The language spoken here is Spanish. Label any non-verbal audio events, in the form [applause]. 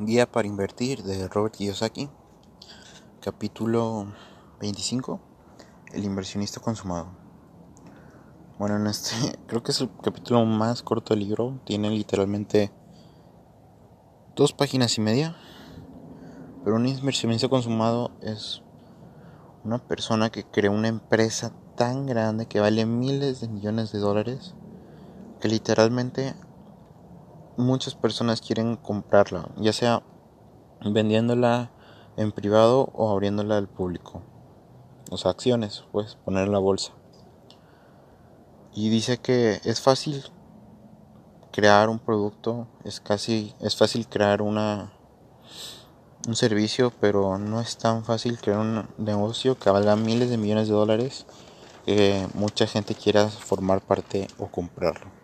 Guía para invertir de Robert Kiyosaki. Capítulo 25. El inversionista consumado. Bueno, en este [laughs] creo que es el capítulo más corto del libro. Tiene literalmente dos páginas y media. Pero un inversionista consumado es una persona que crea una empresa tan grande que vale miles de millones de dólares que literalmente muchas personas quieren comprarla, ya sea vendiéndola en privado o abriéndola al público. O sea, acciones, pues poner en la bolsa. Y dice que es fácil crear un producto, es casi es fácil crear una un servicio, pero no es tan fácil crear un negocio que valga miles de millones de dólares que mucha gente quiera formar parte o comprarlo.